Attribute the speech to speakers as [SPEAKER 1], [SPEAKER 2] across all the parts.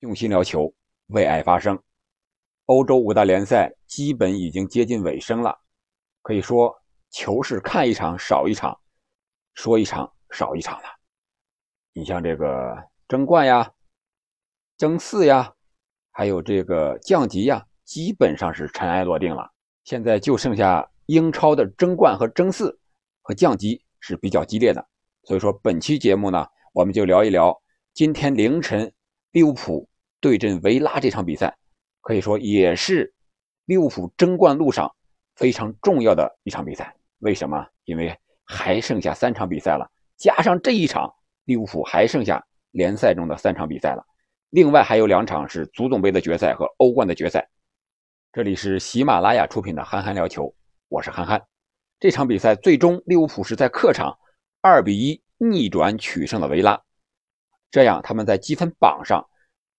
[SPEAKER 1] 用心聊球，为爱发声。欧洲五大联赛基本已经接近尾声了，可以说球是看一场少一场，说一场少一场了。你像这个争冠呀、争四呀，还有这个降级呀，基本上是尘埃落定了。现在就剩下英超的争冠和争四和降级是比较激烈的。所以说，本期节目呢，我们就聊一聊今天凌晨。利物浦对阵维拉这场比赛，可以说也是利物浦争冠路上非常重要的一场比赛。为什么？因为还剩下三场比赛了，加上这一场，利物浦还剩下联赛中的三场比赛了。另外还有两场是足总杯的决赛和欧冠的决赛。这里是喜马拉雅出品的《憨憨聊球》，我是憨憨。这场比赛最终利物浦是在客场二比一逆转取胜了维拉。这样，他们在积分榜上，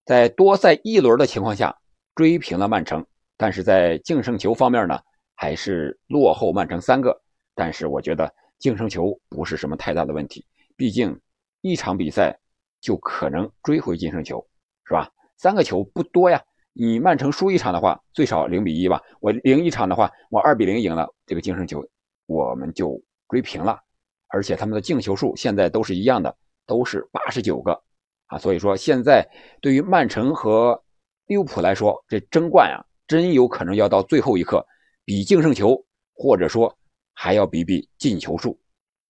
[SPEAKER 1] 在多赛一轮的情况下追平了曼城，但是在净胜球方面呢，还是落后曼城三个。但是我觉得净胜球不是什么太大的问题，毕竟一场比赛就可能追回净胜球，是吧？三个球不多呀。你曼城输一场的话，最少零比一吧。我赢一场的话，我二比零赢了，这个净胜球我们就追平了。而且他们的净球数现在都是一样的。都是八十九个啊，所以说现在对于曼城和利物浦来说，这争冠啊，真有可能要到最后一刻比净胜球，或者说还要比比进球数。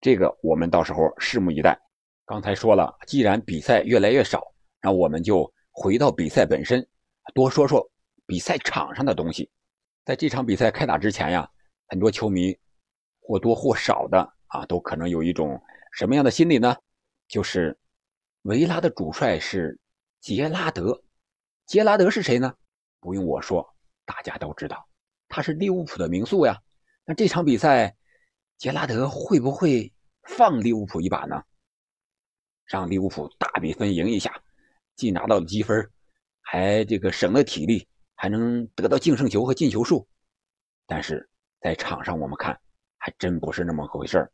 [SPEAKER 1] 这个我们到时候拭目以待。刚才说了，既然比赛越来越少，那我们就回到比赛本身，多说说比赛场上的东西。在这场比赛开打之前呀，很多球迷或多或少的啊，都可能有一种什么样的心理呢？就是维拉的主帅是杰拉德，杰拉德是谁呢？不用我说，大家都知道，他是利物浦的名宿呀。那这场比赛，杰拉德会不会放利物浦一把呢？让利物浦大比分赢一下，既拿到了积分，还这个省了体力，还能得到净胜球和进球数。但是在场上我们看，还真不是那么回事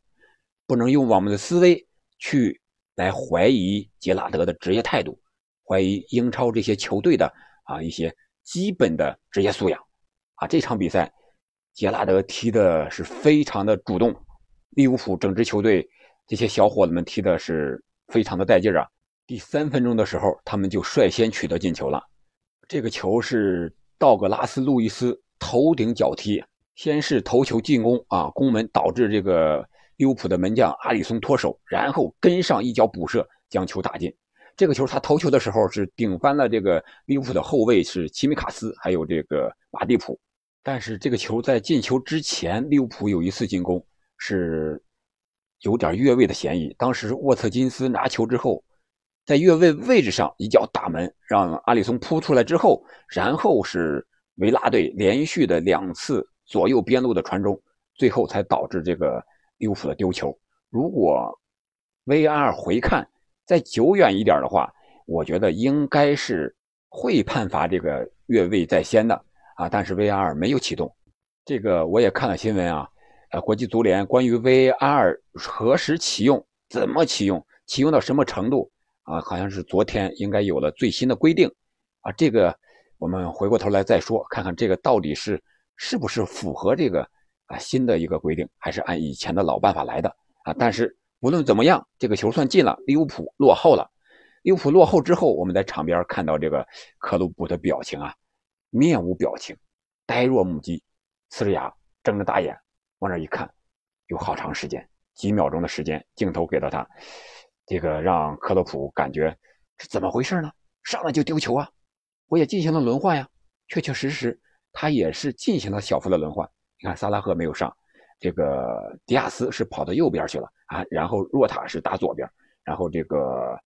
[SPEAKER 1] 不能用我们的思维去。来怀疑杰拉德的职业态度，怀疑英超这些球队的啊一些基本的职业素养，啊这场比赛杰拉德踢的是非常的主动，利物浦整支球队这些小伙子们踢的是非常的带劲啊！第三分钟的时候，他们就率先取得进球了，这个球是道格拉斯·路易斯头顶脚踢，先是头球进攻啊攻门，导致这个。利物浦的门将阿里松脱手，然后跟上一脚补射，将球打进。这个球他投球的时候是顶翻了这个利物浦的后卫是齐米卡斯，还有这个马蒂普。但是这个球在进球之前，利物浦有一次进攻是有点越位的嫌疑。当时沃特金斯拿球之后，在越位位置上一脚打门，让阿里松扑出来之后，然后是维拉队连续的两次左右边路的传中，最后才导致这个。利物浦的丢球，如果 VR 回看再久远一点的话，我觉得应该是会判罚这个越位在先的啊。但是 VR 没有启动，这个我也看了新闻啊。呃，国际足联关于 VR 何时启用、怎么启用、启用到什么程度啊？好像是昨天应该有了最新的规定啊。这个我们回过头来再说，看看这个到底是是不是符合这个。啊，新的一个规定还是按以前的老办法来的啊！但是无论怎么样，这个球算进了，利物浦落后了。利物浦落后之后，我们在场边看到这个克鲁普的表情啊，面无表情，呆若木鸡，呲着牙，睁着大眼往那一看，有好长时间，几秒钟的时间，镜头给到他，这个让克洛普感觉是怎么回事呢？上来就丢球啊！我也进行了轮换呀，确确实实他也是进行了小幅的轮换。你看，萨拉赫没有上，这个迪亚斯是跑到右边去了啊，然后若塔是打左边，然后这个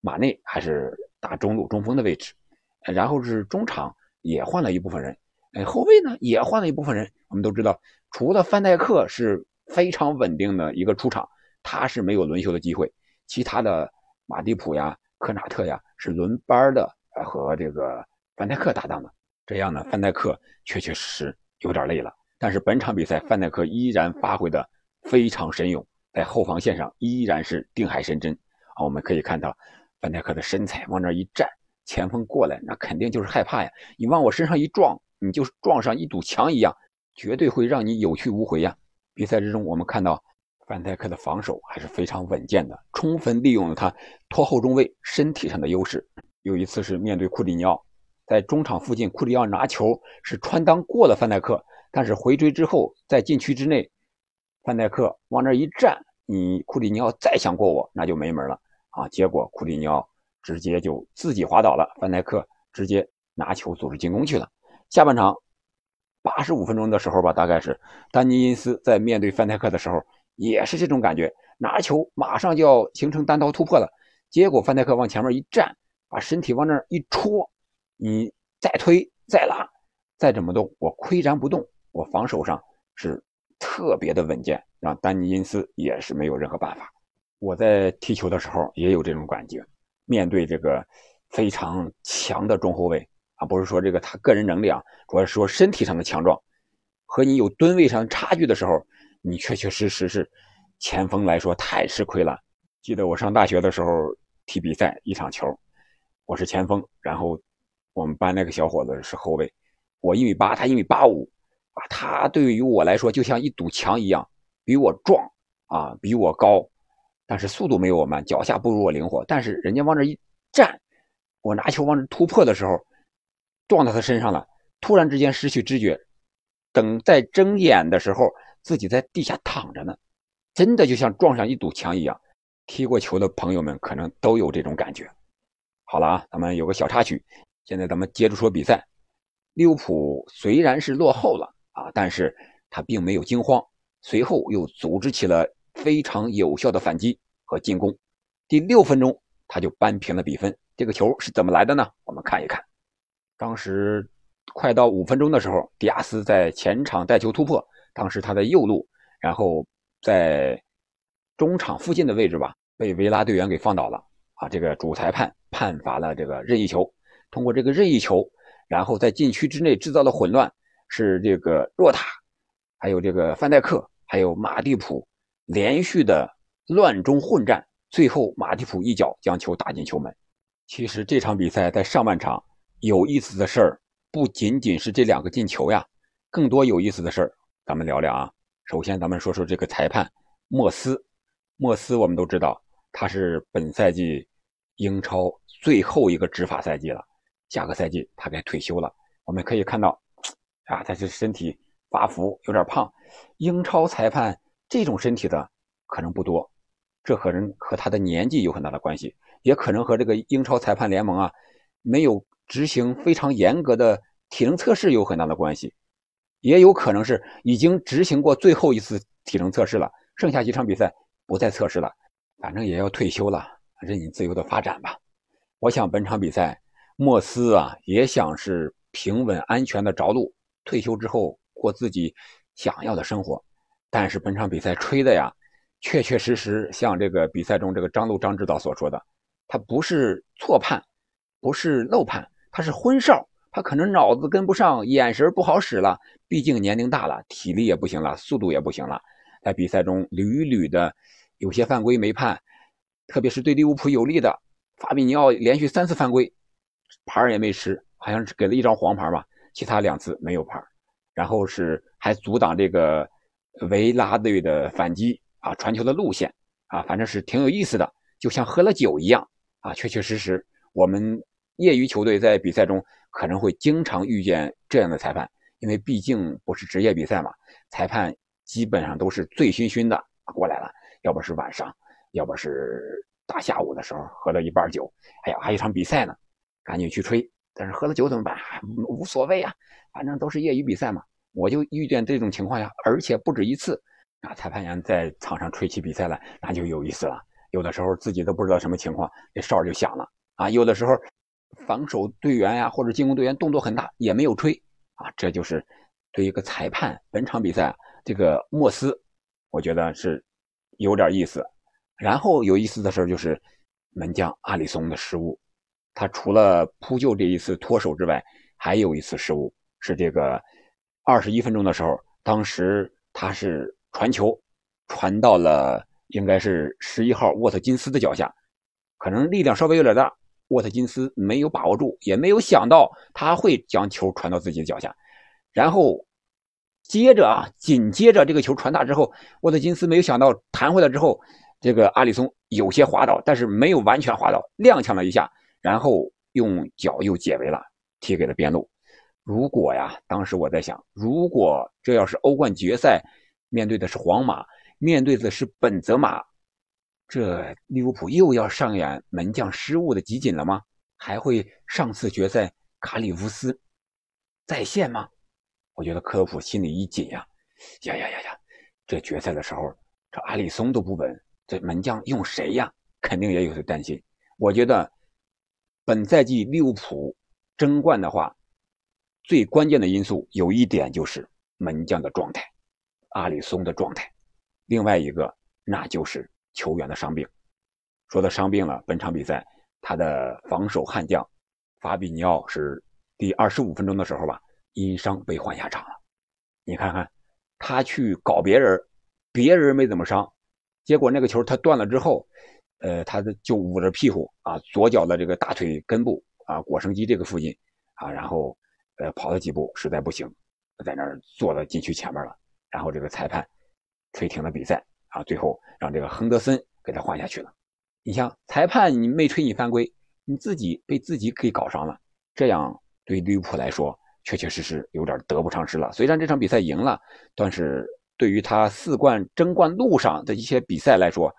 [SPEAKER 1] 马内还是打中路中锋的位置，然后是中场也换了一部分人，哎，后卫呢也换了一部分人。我们都知道，除了范戴克是非常稳定的一个出场，他是没有轮休的机会，其他的马蒂普呀、科纳特呀是轮班的和这个范戴克搭档的，这样呢，范戴克确确实实有点累了。但是本场比赛，范戴克依然发挥的非常神勇，在后防线上依然是定海神针啊！我们可以看到，范戴克的身材往那一站，前锋过来，那肯定就是害怕呀。你往我身上一撞，你就撞上一堵墙一样，绝对会让你有去无回呀。比赛之中，我们看到范戴克的防守还是非常稳健的，充分利用了他拖后中卫身体上的优势。有一次是面对库里尼奥，在中场附近，库里尼奥拿球是穿裆过了范戴克，但是回追之后在禁区之内，范戴克往那一站，你库里尼奥再想过我，那就没门了啊！结果库里尼奥直接就自己滑倒了，范戴克直接拿球组织进攻去了。下半场八十五分钟的时候吧，大概是丹尼因斯在面对范戴克的时候也是这种感觉，拿球马上就要形成单刀突破了，结果范戴克往前面一站。把身体往那一戳，你再推再拉，再怎么动，我岿然不动。我防守上是特别的稳健，让丹尼因斯也是没有任何办法。我在踢球的时候也有这种感觉，面对这个非常强的中后卫啊，不是说这个他个人能力啊，主要是说身体上的强壮，和你有吨位上差距的时候，你确确实实是前锋来说太吃亏了。记得我上大学的时候踢比赛一场球。我是前锋，然后我们班那个小伙子是后卫，我一米八，他一米八五，啊，他对于我来说就像一堵墙一样，比我壮啊，比我高，但是速度没有我慢，脚下不如我灵活。但是人家往这一站，我拿球往这突破的时候，撞到他身上了，突然之间失去知觉，等再睁眼的时候，自己在地下躺着呢，真的就像撞上一堵墙一样。踢过球的朋友们可能都有这种感觉。好了啊，咱们有个小插曲。现在咱们接着说比赛。利物浦虽然是落后了啊，但是他并没有惊慌，随后又组织起了非常有效的反击和进攻。第六分钟，他就扳平了比分。这个球是怎么来的呢？我们看一看。当时快到五分钟的时候，迪亚斯在前场带球突破，当时他在右路，然后在中场附近的位置吧，被维拉队员给放倒了。啊，这个主裁判判罚了这个任意球，通过这个任意球，然后在禁区之内制造了混乱，是这个若塔，还有这个范戴克，还有马蒂普连续的乱中混战，最后马蒂普一脚将球打进球门。其实这场比赛在上半场有意思的事儿不仅仅是这两个进球呀，更多有意思的事儿咱们聊聊啊。首先咱们说说这个裁判莫斯，莫斯我们都知道。他是本赛季英超最后一个执法赛季了，下个赛季他该退休了。我们可以看到，啊，他是身体发福，有点胖。英超裁判这种身体的可能不多，这可能和他的年纪有很大的关系，也可能和这个英超裁判联盟啊没有执行非常严格的体能测试有很大的关系，也有可能是已经执行过最后一次体能测试了，剩下几场比赛不再测试了。反正也要退休了，任你自由的发展吧。我想本场比赛，莫斯啊也想是平稳安全的着陆，退休之后过自己想要的生活。但是本场比赛吹的呀，确确实实像这个比赛中这个张璐张指导所说的，他不是错判，不是漏判，他是昏哨，他可能脑子跟不上，眼神不好使了。毕竟年龄大了，体力也不行了，速度也不行了，在比赛中屡屡的。有些犯规没判，特别是对利物浦有利的法比尼奥连续三次犯规，牌也没吃，好像是给了一张黄牌吧。其他两次没有牌，然后是还阻挡这个维拉队的反击啊，传球的路线啊，反正是挺有意思的，就像喝了酒一样啊。确确实实，我们业余球队在比赛中可能会经常遇见这样的裁判，因为毕竟不是职业比赛嘛，裁判基本上都是醉醺醺的过来了。要不是晚上，要不是大下午的时候喝了一半酒，哎呀，还有一场比赛呢，赶紧去吹。但是喝了酒怎么办？无所谓啊，反正都是业余比赛嘛。我就遇见这种情况呀，而且不止一次。啊，裁判员在场上吹起比赛来，那就有意思了。有的时候自己都不知道什么情况，这哨就响了啊。有的时候防守队员呀或者进攻队员动作很大，也没有吹啊。这就是对一个裁判本场比赛这个莫斯，我觉得是。有点意思，然后有意思的事就是门将阿里松的失误，他除了扑救这一次脱手之外，还有一次失误，是这个二十一分钟的时候，当时他是传球传到了应该是十一号沃特金斯的脚下，可能力量稍微有点大，沃特金斯没有把握住，也没有想到他会将球传到自己的脚下，然后接着啊，紧接着这个球传大之后，沃特金斯没有想到弹回来之后，这个阿里松有些滑倒，但是没有完全滑倒，踉跄了一下，然后用脚又解围了，踢给了边路。如果呀，当时我在想，如果这要是欧冠决赛，面对的是皇马，面对的是本泽马。这利物浦又要上演门将失误的集锦了吗？还会上次决赛卡里乌斯再现吗？我觉得科普心里一紧呀，呀呀呀呀！这决赛的时候，这阿里松都不稳，这门将用谁呀？肯定也有些担心。我觉得本赛季利物浦争冠的话，最关键的因素有一点就是门将的状态，阿里松的状态。另外一个那就是。球员的伤病，说到伤病了，本场比赛他的防守悍将法比尼奥是第二十五分钟的时候吧，因伤被换下场了。你看看，他去搞别人，别人没怎么伤，结果那个球他断了之后，呃，他就捂着屁股啊，左脚的这个大腿根部啊，腘绳肌这个附近啊，然后呃跑了几步，实在不行，在那儿坐到禁区前面了，然后这个裁判吹停了比赛。啊，最后让这个亨德森给他换下去了。你像裁判，你没吹你犯规，你自己被自己给搞伤了，这样对利物浦来说确确实实有点得不偿失了。虽然这场比赛赢了，但是对于他四冠争冠路上的一些比赛来说，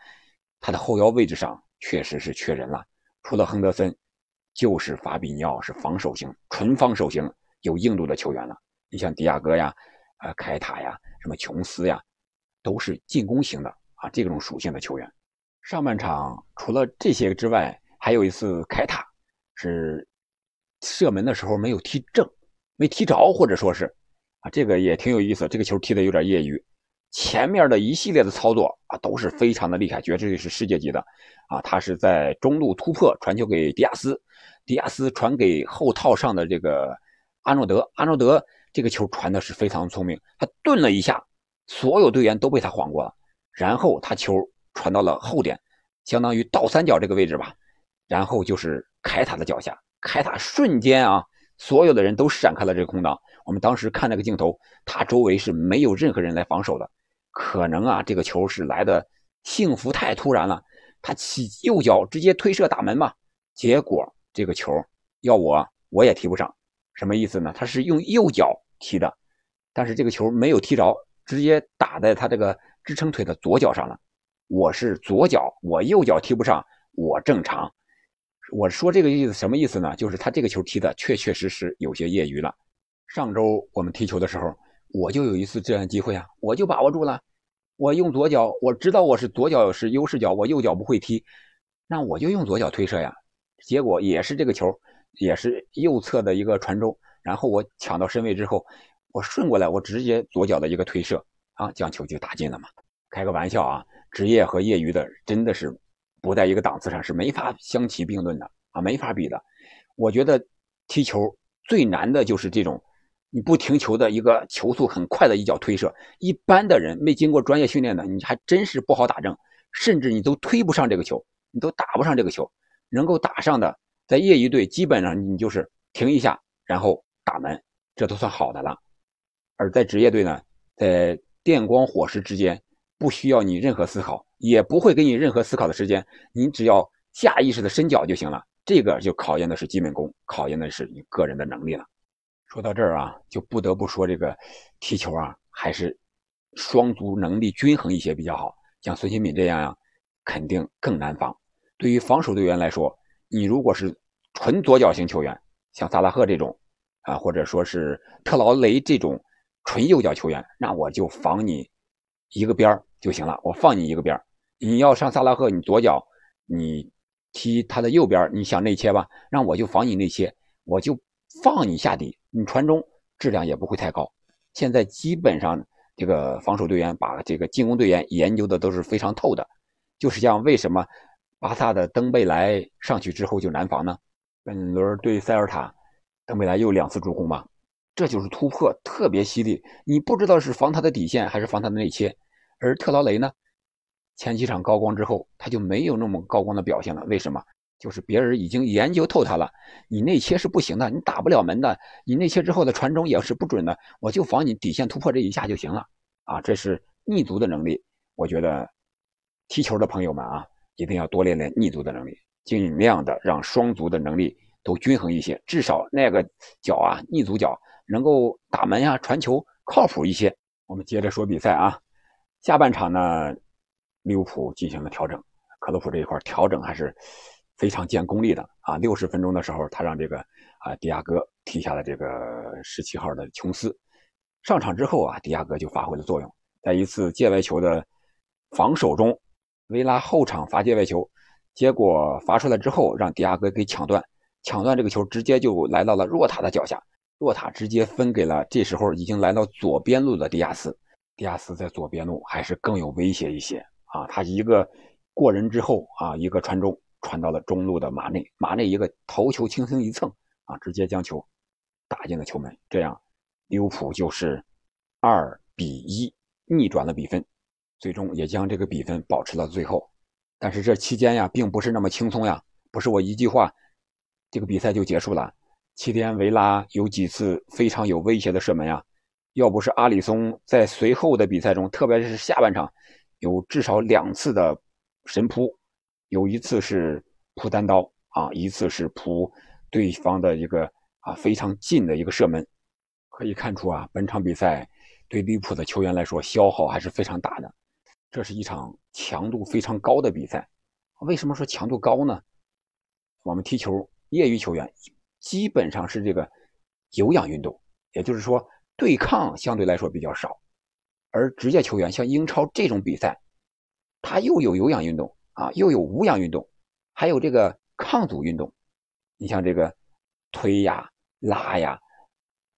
[SPEAKER 1] 他的后腰位置上确实是缺人了。除了亨德森，就是法比尼奥是防守型、纯防守型有硬度的球员了。你像迪亚哥呀、呃凯塔呀、什么琼斯呀。都是进攻型的啊，这种属性的球员。上半场除了这些之外，还有一次凯塔是射门的时候没有踢正，没踢着，或者说是啊，这个也挺有意思。这个球踢的有点业余，前面的一系列的操作啊都是非常的厉害，绝对是世界级的啊。他是在中路突破，传球给迪亚斯，迪亚斯传给后套上的这个阿诺德，阿诺德这个球传的是非常聪明，他顿了一下。所有队员都被他晃过了，然后他球传到了后点，相当于倒三角这个位置吧，然后就是凯塔的脚下，凯塔瞬间啊，所有的人都闪开了这个空档。我们当时看那个镜头，他周围是没有任何人来防守的，可能啊，这个球是来的幸福太突然了，他起右脚直接推射打门嘛，结果这个球要我我也踢不上，什么意思呢？他是用右脚踢的，但是这个球没有踢着。直接打在他这个支撑腿的左脚上了。我是左脚，我右脚踢不上，我正常。我说这个意思什么意思呢？就是他这个球踢的确确实实有些业余了。上周我们踢球的时候，我就有一次这样机会啊，我就把握住了。我用左脚，我知道我是左脚是优势脚，我右脚不会踢，那我就用左脚推射呀。结果也是这个球，也是右侧的一个传中，然后我抢到身位之后。我顺过来，我直接左脚的一个推射啊，将球就打进了嘛。开个玩笑啊，职业和业余的真的是不在一个档次上，是没法相提并论的啊，没法比的。我觉得踢球最难的就是这种你不停球的一个球速很快的一脚推射，一般的人没经过专业训练的，你还真是不好打正，甚至你都推不上这个球，你都打不上这个球。能够打上的，在业余队基本上你就是停一下，然后打门，这都算好的了。而在职业队呢，在电光火石之间，不需要你任何思考，也不会给你任何思考的时间，你只要下意识的伸脚就行了。这个就考验的是基本功，考验的是你个人的能力了。说到这儿啊，就不得不说这个踢球啊，还是双足能力均衡一些比较好。像孙兴敏这样呀，肯定更难防。对于防守队员来说，你如果是纯左脚型球员，像萨拉赫这种啊，或者说是特劳雷这种。纯右脚球员，那我就防你一个边就行了，我放你一个边你要上萨拉赫，你左脚你踢他的右边你想内切吧，让我就防你内切，我就放你下底，你传中质量也不会太高。现在基本上这个防守队员把这个进攻队员研究的都是非常透的，就是像为什么巴萨的登贝莱上去之后就难防呢？本轮对塞尔塔，登贝莱又两次助攻嘛。这就是突破特别犀利，你不知道是防他的底线还是防他的内切。而特劳雷呢，前几场高光之后，他就没有那么高光的表现了。为什么？就是别人已经研究透他了，你内切是不行的，你打不了门的，你内切之后的传中也是不准的，我就防你底线突破这一下就行了啊！这是逆足的能力，我觉得踢球的朋友们啊，一定要多练练逆足的能力，尽量的让双足的能力都均衡一些，至少那个脚啊，逆足脚能够打门呀、传球靠谱一些。我们接着说比赛啊，下半场呢，利物浦进行了调整，克洛普这一块调整还是。非常见功力的啊！六十分钟的时候，他让这个啊迪亚哥踢下了这个十七号的琼斯。上场之后啊，迪亚哥就发挥了作用，在一次界外球的防守中，维拉后场罚界外球，结果罚出来之后，让迪亚哥给抢断，抢断这个球直接就来到了若塔的脚下，若塔直接分给了这时候已经来到左边路的迪亚斯。迪亚斯在左边路还是更有威胁一些啊！他一个过人之后啊，一个传中。传到了中路的马内，马内一个头球轻轻一蹭啊，直接将球打进了球门。这样，利物浦就是二比一逆转了比分，最终也将这个比分保持到最后。但是这期间呀，并不是那么轻松呀，不是我一句话，这个比赛就结束了。期间维拉有几次非常有威胁的射门呀，要不是阿里松在随后的比赛中，特别是下半场，有至少两次的神扑。有一次是扑单刀啊，一次是扑对方的一个啊非常近的一个射门，可以看出啊，本场比赛对利物浦的球员来说消耗还是非常大的。这是一场强度非常高的比赛。为什么说强度高呢？我们踢球业余球员基本上是这个有氧运动，也就是说对抗相对来说比较少，而职业球员像英超这种比赛，它又有有氧运动。啊，又有无氧运动，还有这个抗阻运动。你像这个推呀、拉呀，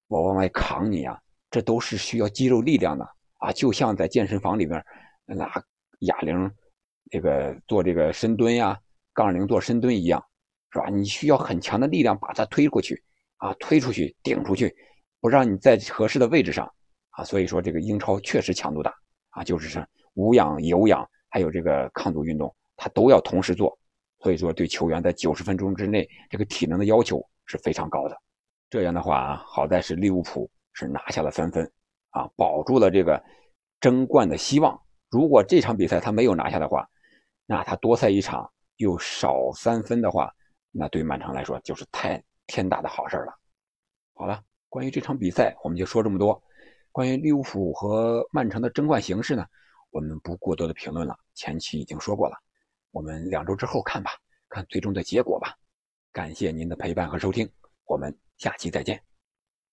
[SPEAKER 1] 我往外扛你呀，这都是需要肌肉力量的啊。就像在健身房里边拿哑铃，这个做这个深蹲呀，杠铃做深蹲一样，是吧？你需要很强的力量把它推过去啊，推出去、顶出去，不让你在合适的位置上啊。所以说，这个英超确实强度大啊，就是是无氧、有氧，还有这个抗阻运动。他都要同时做，所以说对球员在九十分钟之内这个体能的要求是非常高的。这样的话啊，好在是利物浦是拿下了三分，啊，保住了这个争冠的希望。如果这场比赛他没有拿下的话，那他多赛一场又少三分的话，那对曼城来说就是太天大的好事了。好了，关于这场比赛我们就说这么多。关于利物浦和曼城的争冠形势呢，我们不过多的评论了，前期已经说过了。我们两周之后看吧，看最终的结果吧。感谢您的陪伴和收听，我们下期再见。